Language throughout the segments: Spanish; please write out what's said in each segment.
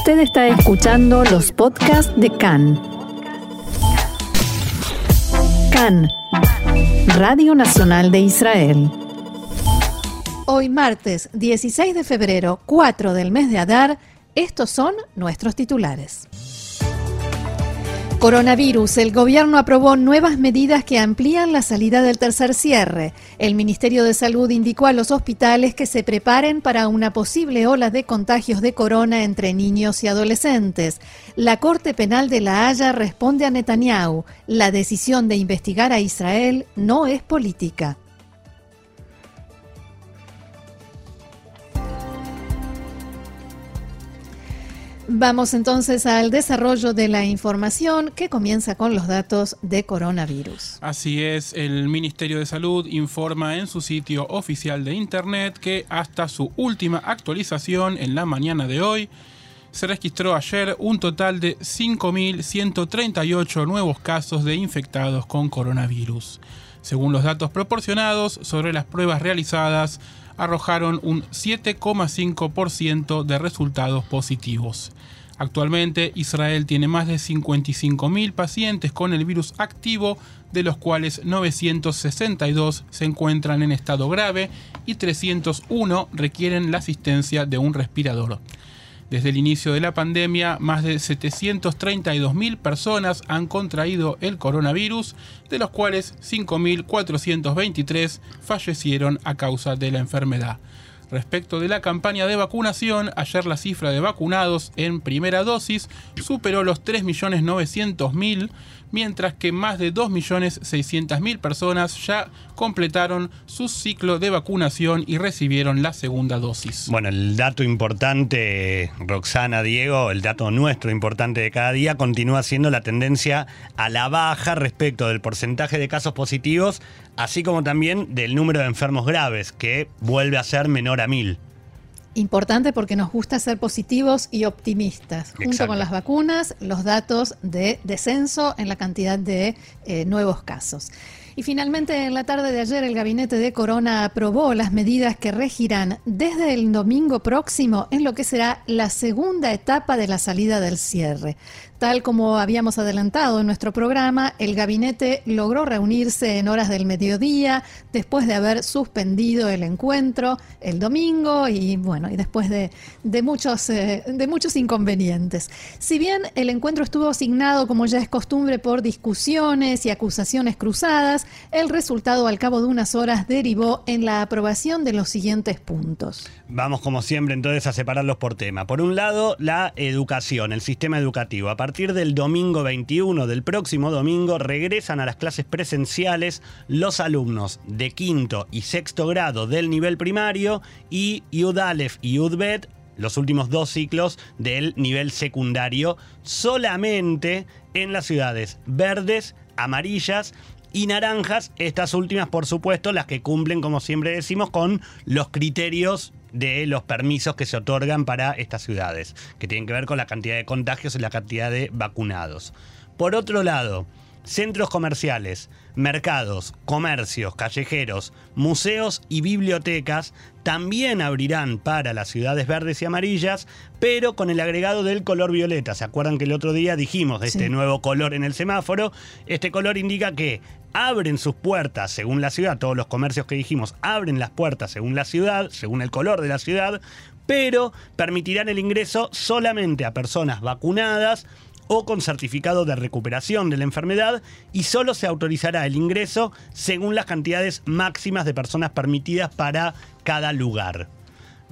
Usted está escuchando los podcasts de CAN. CAN, Radio Nacional de Israel. Hoy martes 16 de febrero, 4 del mes de Adar, estos son nuestros titulares. Coronavirus. El gobierno aprobó nuevas medidas que amplían la salida del tercer cierre. El Ministerio de Salud indicó a los hospitales que se preparen para una posible ola de contagios de corona entre niños y adolescentes. La Corte Penal de La Haya responde a Netanyahu. La decisión de investigar a Israel no es política. Vamos entonces al desarrollo de la información que comienza con los datos de coronavirus. Así es, el Ministerio de Salud informa en su sitio oficial de Internet que hasta su última actualización en la mañana de hoy, se registró ayer un total de 5.138 nuevos casos de infectados con coronavirus. Según los datos proporcionados sobre las pruebas realizadas, arrojaron un 7,5% de resultados positivos. Actualmente Israel tiene más de 55.000 pacientes con el virus activo, de los cuales 962 se encuentran en estado grave y 301 requieren la asistencia de un respirador. Desde el inicio de la pandemia, más de 732.000 personas han contraído el coronavirus, de los cuales 5.423 fallecieron a causa de la enfermedad. Respecto de la campaña de vacunación, ayer la cifra de vacunados en primera dosis superó los 3.900.000 mientras que más de 2.600.000 personas ya completaron su ciclo de vacunación y recibieron la segunda dosis. Bueno, el dato importante, Roxana, Diego, el dato nuestro importante de cada día continúa siendo la tendencia a la baja respecto del porcentaje de casos positivos, así como también del número de enfermos graves, que vuelve a ser menor a mil. Importante porque nos gusta ser positivos y optimistas. Junto con las vacunas, los datos de descenso en la cantidad de eh, nuevos casos. Y finalmente, en la tarde de ayer, el gabinete de Corona aprobó las medidas que regirán desde el domingo próximo en lo que será la segunda etapa de la salida del cierre. Tal como habíamos adelantado en nuestro programa, el gabinete logró reunirse en horas del mediodía después de haber suspendido el encuentro el domingo y bueno, y después de, muchos, eh, de muchos inconvenientes. Si bien el encuentro estuvo asignado, como ya es costumbre, por discusiones y acusaciones cruzadas, el resultado al cabo de unas horas derivó en la aprobación de los siguientes puntos. Vamos como siempre entonces a separarlos por tema. Por un lado, la educación, el sistema educativo. Partir del domingo 21, del próximo domingo, regresan a las clases presenciales los alumnos de quinto y sexto grado del nivel primario y UDALEF y UDBET los últimos dos ciclos del nivel secundario, solamente en las ciudades verdes, amarillas y naranjas, estas últimas por supuesto las que cumplen, como siempre decimos, con los criterios de los permisos que se otorgan para estas ciudades, que tienen que ver con la cantidad de contagios y la cantidad de vacunados. Por otro lado, centros comerciales, mercados, comercios, callejeros, museos y bibliotecas también abrirán para las ciudades verdes y amarillas, pero con el agregado del color violeta. ¿Se acuerdan que el otro día dijimos de este nuevo color en el semáforo? Este color indica que abren sus puertas según la ciudad, todos los comercios que dijimos abren las puertas según la ciudad, según el color de la ciudad, pero permitirán el ingreso solamente a personas vacunadas o con certificado de recuperación de la enfermedad y solo se autorizará el ingreso según las cantidades máximas de personas permitidas para cada lugar.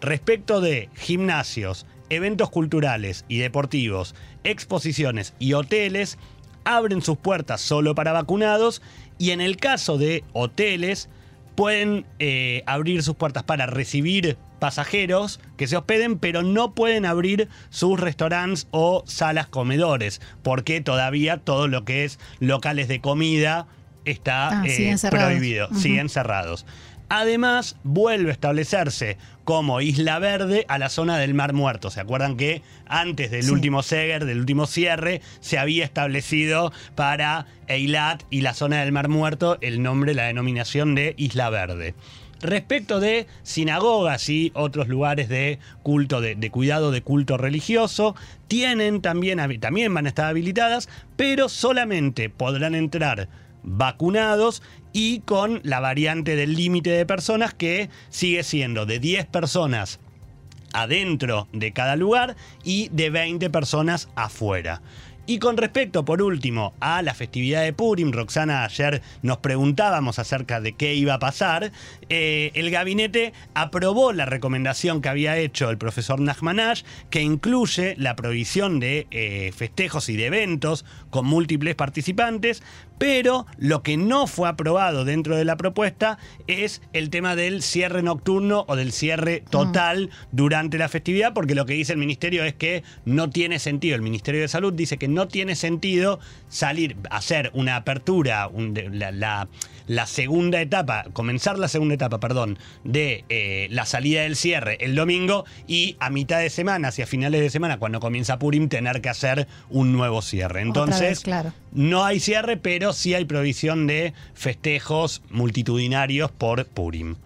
Respecto de gimnasios, eventos culturales y deportivos, exposiciones y hoteles, abren sus puertas solo para vacunados y en el caso de hoteles pueden eh, abrir sus puertas para recibir pasajeros que se hospeden, pero no pueden abrir sus restaurantes o salas comedores, porque todavía todo lo que es locales de comida está ah, eh, prohibido, siguen cerrados. Además, vuelve a establecerse como Isla Verde a la zona del Mar Muerto. ¿Se acuerdan que antes del último Seger, del último cierre, se había establecido para Eilat y la zona del Mar Muerto el nombre, la denominación de Isla Verde? Respecto de sinagogas y otros lugares de culto, de, de cuidado de culto religioso, tienen también, también van a estar habilitadas, pero solamente podrán entrar vacunados y con la variante del límite de personas que sigue siendo de 10 personas adentro de cada lugar y de 20 personas afuera. Y con respecto, por último, a la festividad de Purim, Roxana, ayer nos preguntábamos acerca de qué iba a pasar. Eh, el gabinete aprobó la recomendación que había hecho el profesor Nachmanash, que incluye la provisión de eh, festejos y de eventos con múltiples participantes, pero lo que no fue aprobado dentro de la propuesta es el tema del cierre nocturno o del cierre total durante la festividad, porque lo que dice el ministerio es que no tiene sentido. El Ministerio de Salud dice que no tiene sentido salir, hacer una apertura, la, la, segunda etapa, comenzar la segunda etapa, perdón, de eh, la salida del cierre el domingo y a mitad de semana, hacia finales de semana, cuando comienza Purim, tener que hacer un nuevo cierre. Entonces, claro. no hay cierre, pero sí hay provisión de festejos multitudinarios por Purim.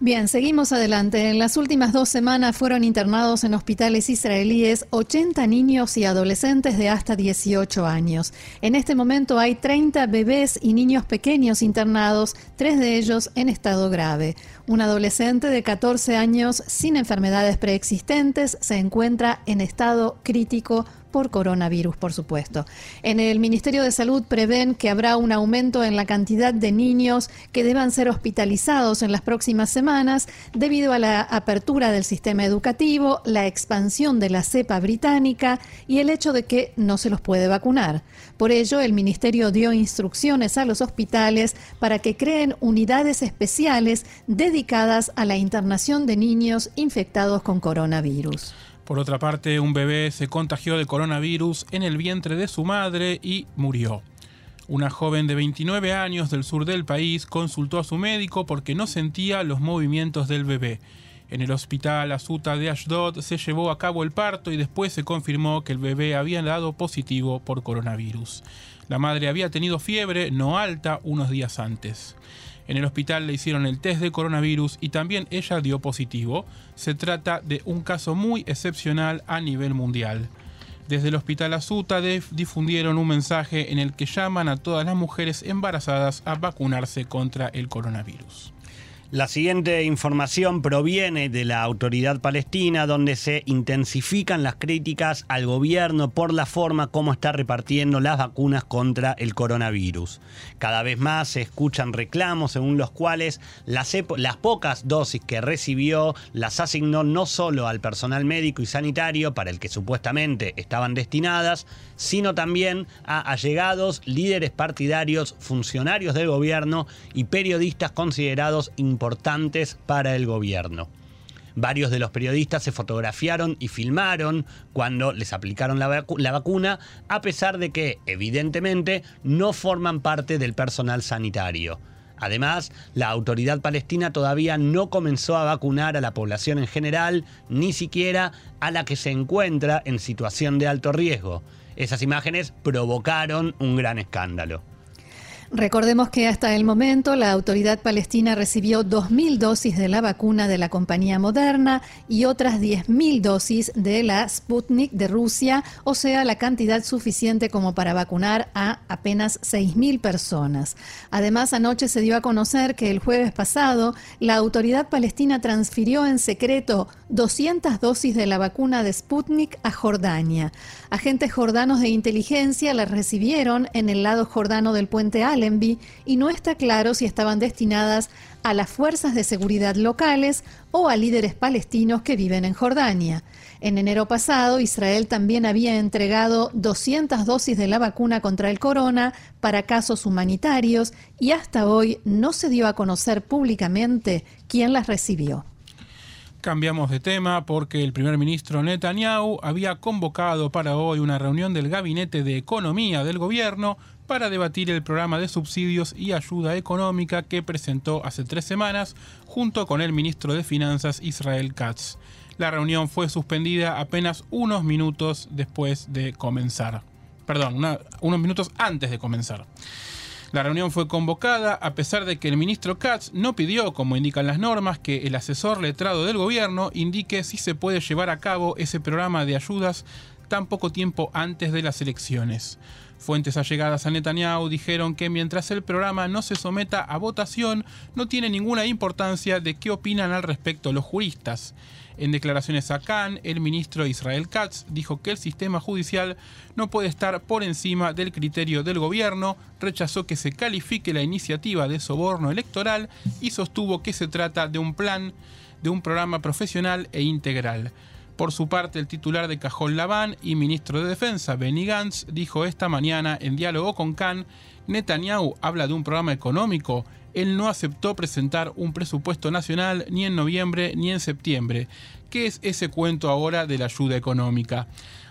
Bien, seguimos adelante. En las últimas dos semanas fueron internados en hospitales israelíes 80 niños y adolescentes de hasta 18 años. En este momento hay 30 bebés y niños pequeños internados, tres de ellos en estado grave. Un adolescente de 14 años sin enfermedades preexistentes se encuentra en estado crítico por coronavirus, por supuesto. En el Ministerio de Salud prevén que habrá un aumento en la cantidad de niños que deban ser hospitalizados en las próximas semanas debido a la apertura del sistema educativo, la expansión de la cepa británica y el hecho de que no se los puede vacunar. Por ello, el Ministerio dio instrucciones a los hospitales para que creen unidades especiales dedicadas a la internación de niños infectados con coronavirus. Por otra parte, un bebé se contagió de coronavirus en el vientre de su madre y murió. Una joven de 29 años del sur del país consultó a su médico porque no sentía los movimientos del bebé. En el hospital Azuta de Ashdod se llevó a cabo el parto y después se confirmó que el bebé había dado positivo por coronavirus. La madre había tenido fiebre no alta unos días antes. En el hospital le hicieron el test de coronavirus y también ella dio positivo. Se trata de un caso muy excepcional a nivel mundial. Desde el Hospital Azuta difundieron un mensaje en el que llaman a todas las mujeres embarazadas a vacunarse contra el coronavirus. La siguiente información proviene de la autoridad palestina, donde se intensifican las críticas al gobierno por la forma como está repartiendo las vacunas contra el coronavirus. Cada vez más se escuchan reclamos según los cuales las, pocas dosis que recibió las asignó no solo al personal médico y sanitario, para el que supuestamente estaban destinadas, sino también a allegados, líderes partidarios, funcionarios del gobierno y periodistas considerados para el gobierno. Varios de los periodistas se fotografiaron y filmaron cuando les aplicaron la, la, vacuna, a pesar de que, evidentemente, no forman parte del personal sanitario. Además, la autoridad palestina todavía no comenzó a vacunar a la población en general, ni siquiera a la que se encuentra en situación de alto riesgo. Esas imágenes provocaron un gran escándalo. Recordemos que hasta el momento la autoridad palestina recibió 2.000 dosis de la vacuna de la compañía Moderna y otras 10.000 dosis de la Sputnik de Rusia, o sea, la cantidad suficiente como para vacunar a apenas 6.000 personas. Además, anoche se dio a conocer que el jueves pasado la autoridad palestina transfirió en secreto 200 dosis de la vacuna de Sputnik a Jordania. Agentes jordanos de inteligencia las recibieron en el lado jordano del puente Y no está claro si estaban destinadas a las fuerzas de seguridad locales o a líderes palestinos que viven en Jordania. En enero pasado, Israel también había entregado 200 dosis de la vacuna contra el corona para casos humanitarios y hasta hoy no se dio a conocer públicamente quién las recibió. Cambiamos de tema porque el primer ministro Netanyahu había convocado para hoy una reunión del Gabinete de Economía del gobierno para debatir el programa de subsidios y ayuda económica que presentó hace tres semanas junto con el ministro de Finanzas Israel Katz. La reunión fue suspendida apenas unos minutos después de comenzar. Perdón, unos minutos antes de comenzar. La reunión fue convocada a pesar de que el ministro Katz no pidió, como indican las normas, que el asesor letrado del gobierno indique si se puede llevar a cabo ese programa de ayudas tan poco tiempo antes de las elecciones. Fuentes allegadas a Netanyahu dijeron que mientras el programa no se someta a votación, no tiene ninguna importancia de qué opinan al respecto los juristas. En declaraciones a Khan, el ministro Israel Katz dijo que el sistema judicial no puede estar por encima del criterio del gobierno, rechazó que se califique la iniciativa de soborno electoral y sostuvo que se trata de un plan, de un programa profesional e integral. Por su parte, el titular de Cajón Labán y ministro de Defensa, Benny Gantz, dijo esta mañana en diálogo con Khan, Netanyahu habla de un programa económico él no aceptó presentar un presupuesto nacional ni en noviembre ni en septiembre. ¿Qué es ese cuento ahora de la ayuda económica?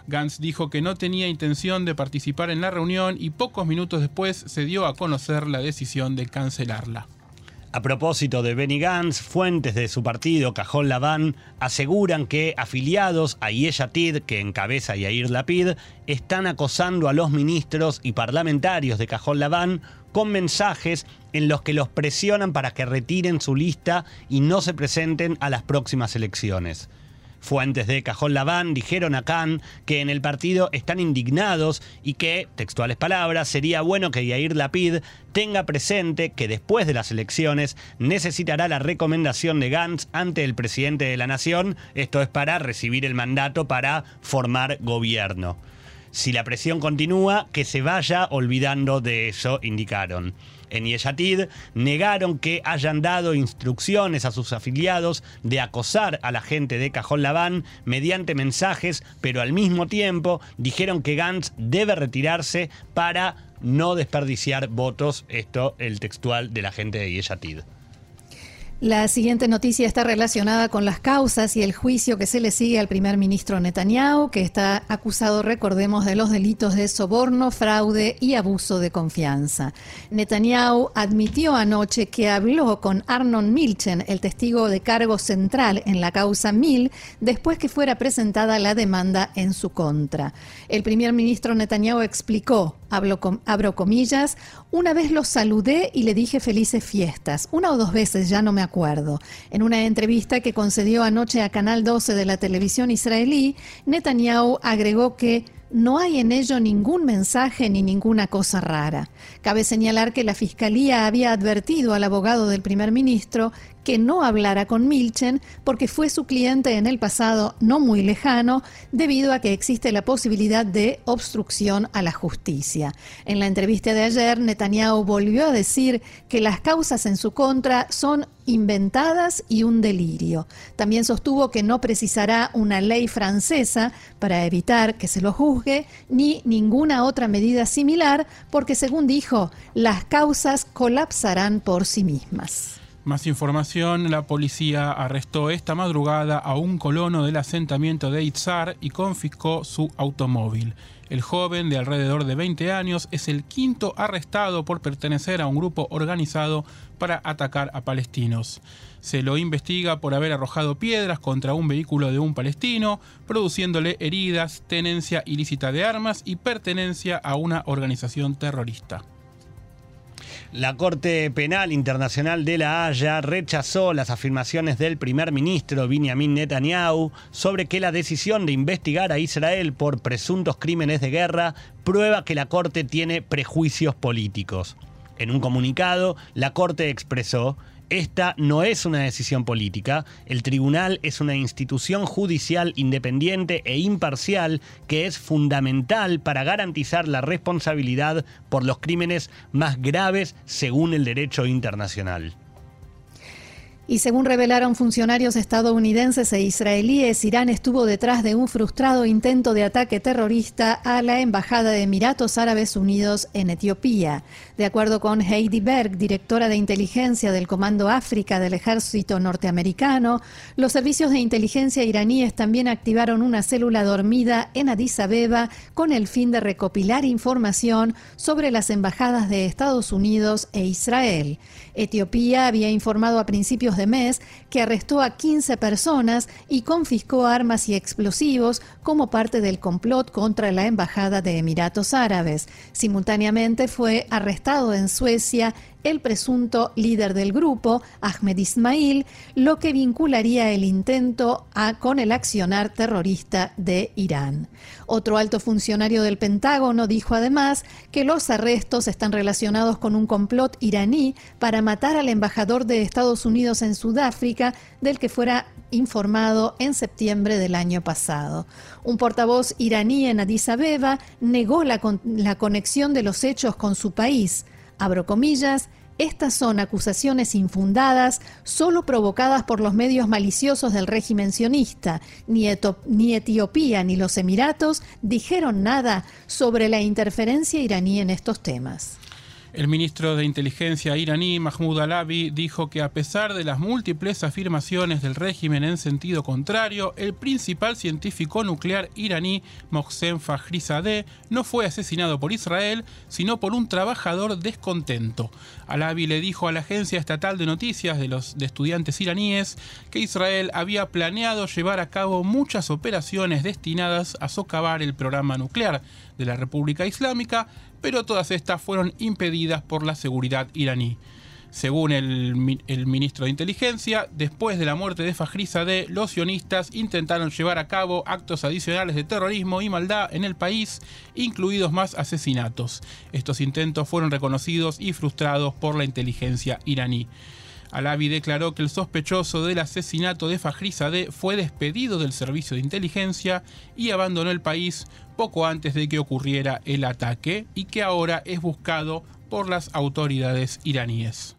Gantz dijo que no tenía intención de participar en la reunión y pocos minutos después se dio a conocer la decisión de cancelarla. A propósito de Benny Gantz, fuentes de su partido, Cajón Labán, aseguran que afiliados a Yeshatid, que encabeza Yair Lapid, están acosando a los ministros y parlamentarios de Cajón Labán con mensajes en los que los presionan para que retiren su lista y no se presenten a las próximas elecciones. Fuentes de Cajón Labán dijeron a Khan que en el partido están indignados y que, textuales palabras, sería bueno que Yair Lapid tenga presente que después de las elecciones necesitará la recomendación de Gantz ante el presidente de la nación, esto es para recibir el mandato para formar gobierno. Si la presión continúa, que se vaya olvidando de eso, indicaron. En Yeshatid negaron que hayan dado instrucciones a sus afiliados de acosar a la gente de Cajón Labán mediante mensajes, pero al mismo tiempo dijeron que Gantz debe retirarse para no desperdiciar votos, esto el textual de la gente de Yeshatid. La siguiente noticia está relacionada con las causas y el juicio que se le sigue al primer ministro Netanyahu, que está acusado, recordemos, de los delitos de soborno, fraude y abuso de confianza. Netanyahu admitió anoche que habló con Arnon Milchen, el testigo de cargo central en la causa Mil, después que fuera presentada la demanda en su contra. El primer ministro Netanyahu explicó abro comillas, una vez lo saludé y le dije felices fiestas, una o dos veces, ya no me En una entrevista que concedió anoche a Canal 12 de la televisión israelí, Netanyahu agregó que no hay en ello ningún mensaje ni ninguna cosa rara. Cabe señalar que la Fiscalía había advertido al abogado del primer ministro que no hablara con Milchen porque fue su cliente en el pasado no muy lejano debido a que existe la posibilidad de obstrucción a la justicia. En la entrevista de ayer, Netanyahu volvió a decir que las causas en su contra son inventadas y un delirio. También sostuvo que no precisará una ley francesa para evitar que se lo juzgue, ni ninguna otra medida similar, porque según dijo, las causas colapsarán por sí mismas. Más información, la policía arrestó esta madrugada a un colono del asentamiento de Itzar y confiscó su automóvil. El joven de alrededor de 20 años es el quinto arrestado por pertenecer a un grupo organizado para atacar a palestinos. Se lo investiga por haber arrojado piedras contra un vehículo de un palestino, produciéndole heridas, tenencia ilícita de armas y pertenencia a una organización terrorista. La Corte Penal Internacional de La Haya rechazó las afirmaciones del primer ministro Benjamin Netanyahu sobre que la decisión de investigar a Israel por presuntos crímenes de guerra prueba que la Corte tiene prejuicios políticos. En un comunicado, la Corte expresó esta no es una decisión política, el tribunal es una institución judicial independiente e imparcial que es fundamental para garantizar la responsabilidad por los crímenes más graves según el derecho internacional. Y según revelaron funcionarios estadounidenses e israelíes, Irán estuvo detrás de un frustrado intento de ataque terrorista a la Embajada de Emiratos Árabes Unidos en Etiopía. De acuerdo con Heidi Berg, directora de inteligencia del Comando África del Ejército norteamericano, los servicios de inteligencia iraníes también activaron una célula dormida en Addis Abeba con el fin de recopilar información sobre las embajadas de Estados Unidos e Israel. Etiopía había informado a principios de mes que arrestó a 15 personas y confiscó armas y explosivos como parte del complot contra la Embajada de Emiratos Árabes. Simultáneamente fue arrestado en Suecia el presunto líder del grupo, Ahmed Ismail, lo que vincularía el intento a, con el accionar terrorista de Irán. Otro alto funcionario del Pentágono dijo además que los arrestos están relacionados con un complot iraní para matar al embajador de Estados Unidos en Sudáfrica, del que fuera informado en septiembre del año pasado. Un portavoz iraní en Addis Abeba negó la, la conexión de los hechos con su país abro comillas, estas son acusaciones infundadas, solo provocadas por los medios maliciosos del régimen sionista. Ni, ni, Etiopía ni los Emiratos dijeron nada sobre la interferencia iraní en estos temas. El ministro de Inteligencia iraní, Mahmoud Alavi, dijo que a pesar de las múltiples afirmaciones del régimen en sentido contrario, el principal científico nuclear iraní, Mohsen Fakhrizadeh, no fue asesinado por Israel, sino por un trabajador descontento. Alavi le dijo a la agencia estatal de noticias de los estudiantes iraníes que Israel había planeado llevar a cabo muchas operaciones destinadas a socavar el programa nuclear de la República Islámica, pero todas estas fueron impedidas por la seguridad iraní. Según el, ministro de Inteligencia, después de la muerte de Fajrizadeh, los sionistas intentaron llevar a cabo actos adicionales de terrorismo y maldad en el país, incluidos más asesinatos. Estos intentos fueron reconocidos y frustrados por la inteligencia iraní. Alavi declaró que el sospechoso del asesinato de Fajrizadeh fue despedido del servicio de inteligencia y abandonó el país poco antes de que ocurriera el ataque y que ahora es buscado por las autoridades iraníes.